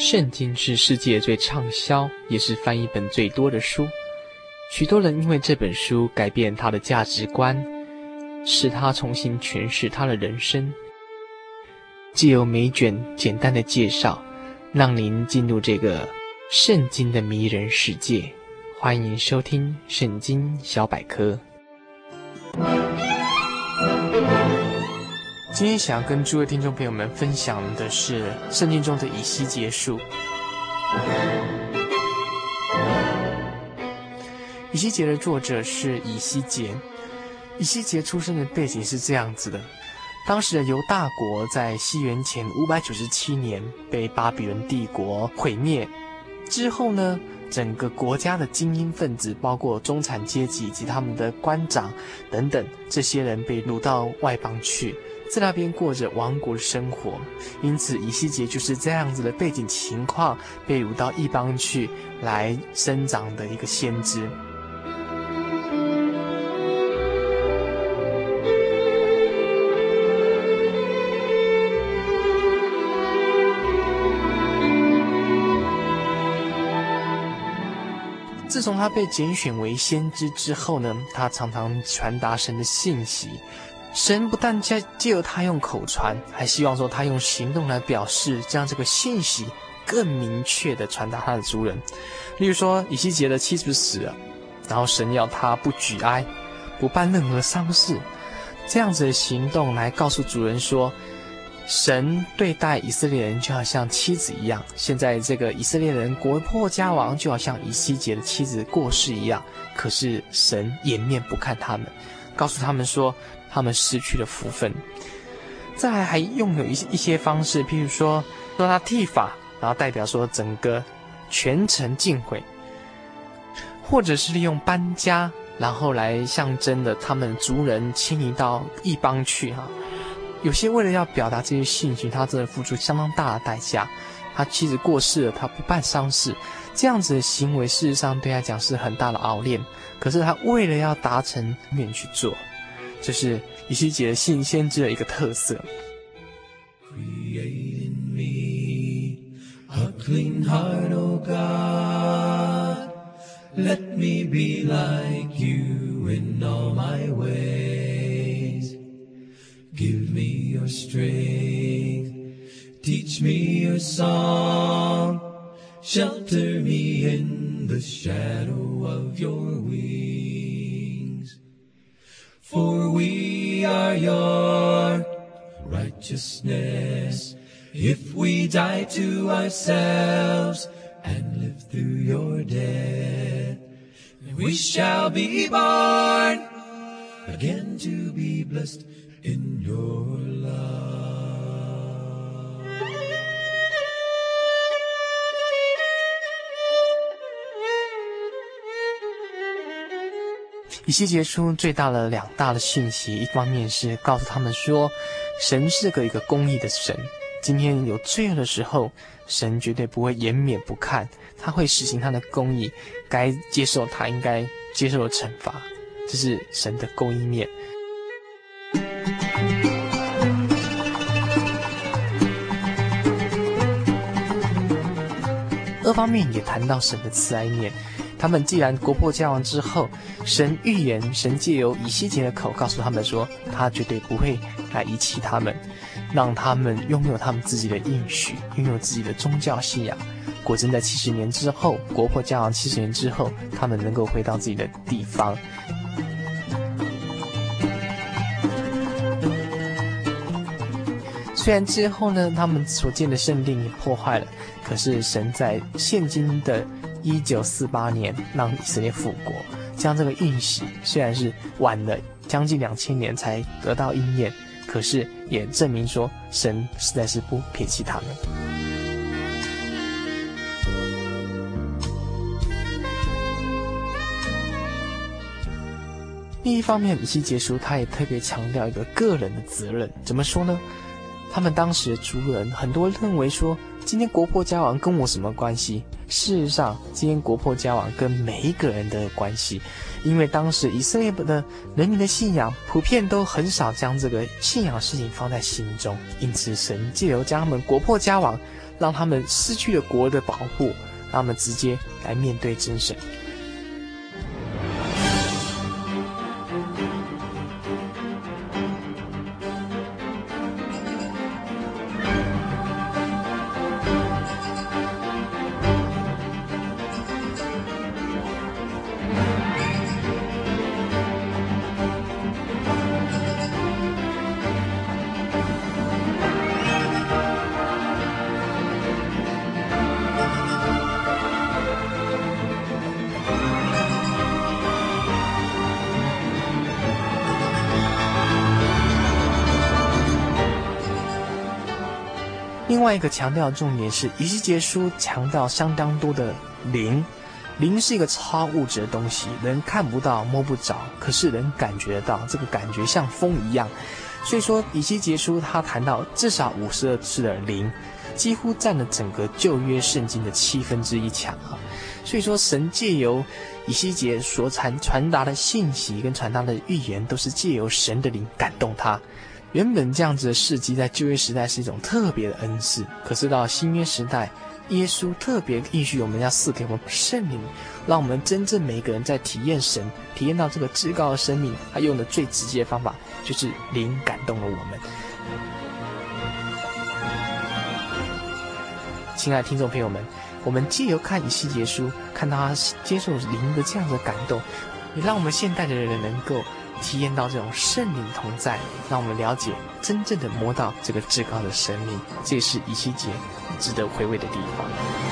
圣经是世界最畅销，也是翻译本最多的书。许多人因为这本书改变他的价值观，使他重新诠释他的人生。借由每卷简单的介绍，让您进入这个圣经的迷人世界。欢迎收听《圣经小百科》。今天想要跟诸位听众朋友们分享的是圣经中的以西结书。以西结的作者是以西结。以西结出生的背景是这样子的：当时的犹大国在西元前五百九十七年被巴比伦帝国毁灭之后呢，整个国家的精英分子，包括中产阶级以及他们的官长等等，这些人被掳到外邦去。在那边过着亡国的生活，因此以西结就是这样子的背景情况，被掳到异邦去来生长的一个先知。自从他被拣选为先知之后呢，他常常传达神的信息。神不但借借由他用口传，还希望说他用行动来表示，将这个信息更明确地传达他的族人。例如说，以西结的妻子死了，然后神要他不举哀，不办任何丧事，这样子的行动来告诉族人说，神对待以色列人就好像妻子一样。现在这个以色列人国破家亡，就好像以西结的妻子过世一样，可是神掩面不看他们，告诉他们说。他们失去了福分，再来还用有一一些方式，譬如说说他剃发，然后代表说整个全城尽毁，或者是利用搬家，然后来象征的他们族人迁移到异邦去哈。有些为了要表达这些信息他真的付出相当大的代价他妻子过世了他不办丧事这样子的行为事实上对他讲是很大的熬练可是他为了要达成愿去做这是雨西姐的信先知的一个特色。Creating me hurtle god. Let me be like you in all my way Give me your strength, teach me your song, shelter me in the shadow of your wings. For we are your righteousness. If we die to ourselves and live through your death, we shall be born again to be blessed in your love. 以西结书最大的两大的讯息，一方面是告诉他们说，神是个一个公义的神，今天有罪恶的时候，神绝对不会掩面不看，他会实行他的公义，该接受他应该接受的惩罚，这是神的公义面。二方面也谈到神的慈爱念。他们既然国破家亡之后，神预言，神借由以西结的口告诉他们说，他绝对不会来遗弃他们，让他们拥有他们自己的应许，拥有自己的宗教信仰。果真在七十年之后，国破家亡七十年之后，他们能够回到自己的地方。虽然之后呢，他们所建的圣殿也破坏了，可是神在现今的。一九四八年，让以色列复国，将这个应许虽然是晚了将近两千年才得到应验，可是也证明说神实在是不撇弃他们。另一方面，以西结书他也特别强调一个个人的责任，怎么说呢？他们当时的族人很多认为说，今天国破家亡跟我什么关系？事实上，今天国破家亡跟每一个人都有关系，因为当时以色列的人民的信仰普遍都很少将这个信仰事情放在心中，因此神借由将他们国破家亡，让他们失去了国的保护，让他们直接来面对真神。外一个强调重点是，以西结书强调相当多的灵，灵是一个超物质的东西，人看不到、摸不着，可是人感觉得到，这个感觉像风一样。所以说，以西结书他谈到至少五十二次的灵，几乎占了整个旧约圣经的七分之一强啊。所以说，神借由以西结所传传达的信息跟传达的预言，都是借由神的灵感动他。原本这样子的事迹，在旧约时代是一种特别的恩赐，可是到新约时代，耶稣特别应许我们要赐给我们圣灵，让我们真正每一个人在体验神、体验到这个至高的生命，他用的最直接的方法就是灵感动了我们。亲爱的听众朋友们，我们借由看以西结书，看他接受灵的这样的感动，也让我们现代的人能够。体验到这种圣灵同在，让我们了解真正的摸到这个至高的神明，这也是以西结值得回味的地方。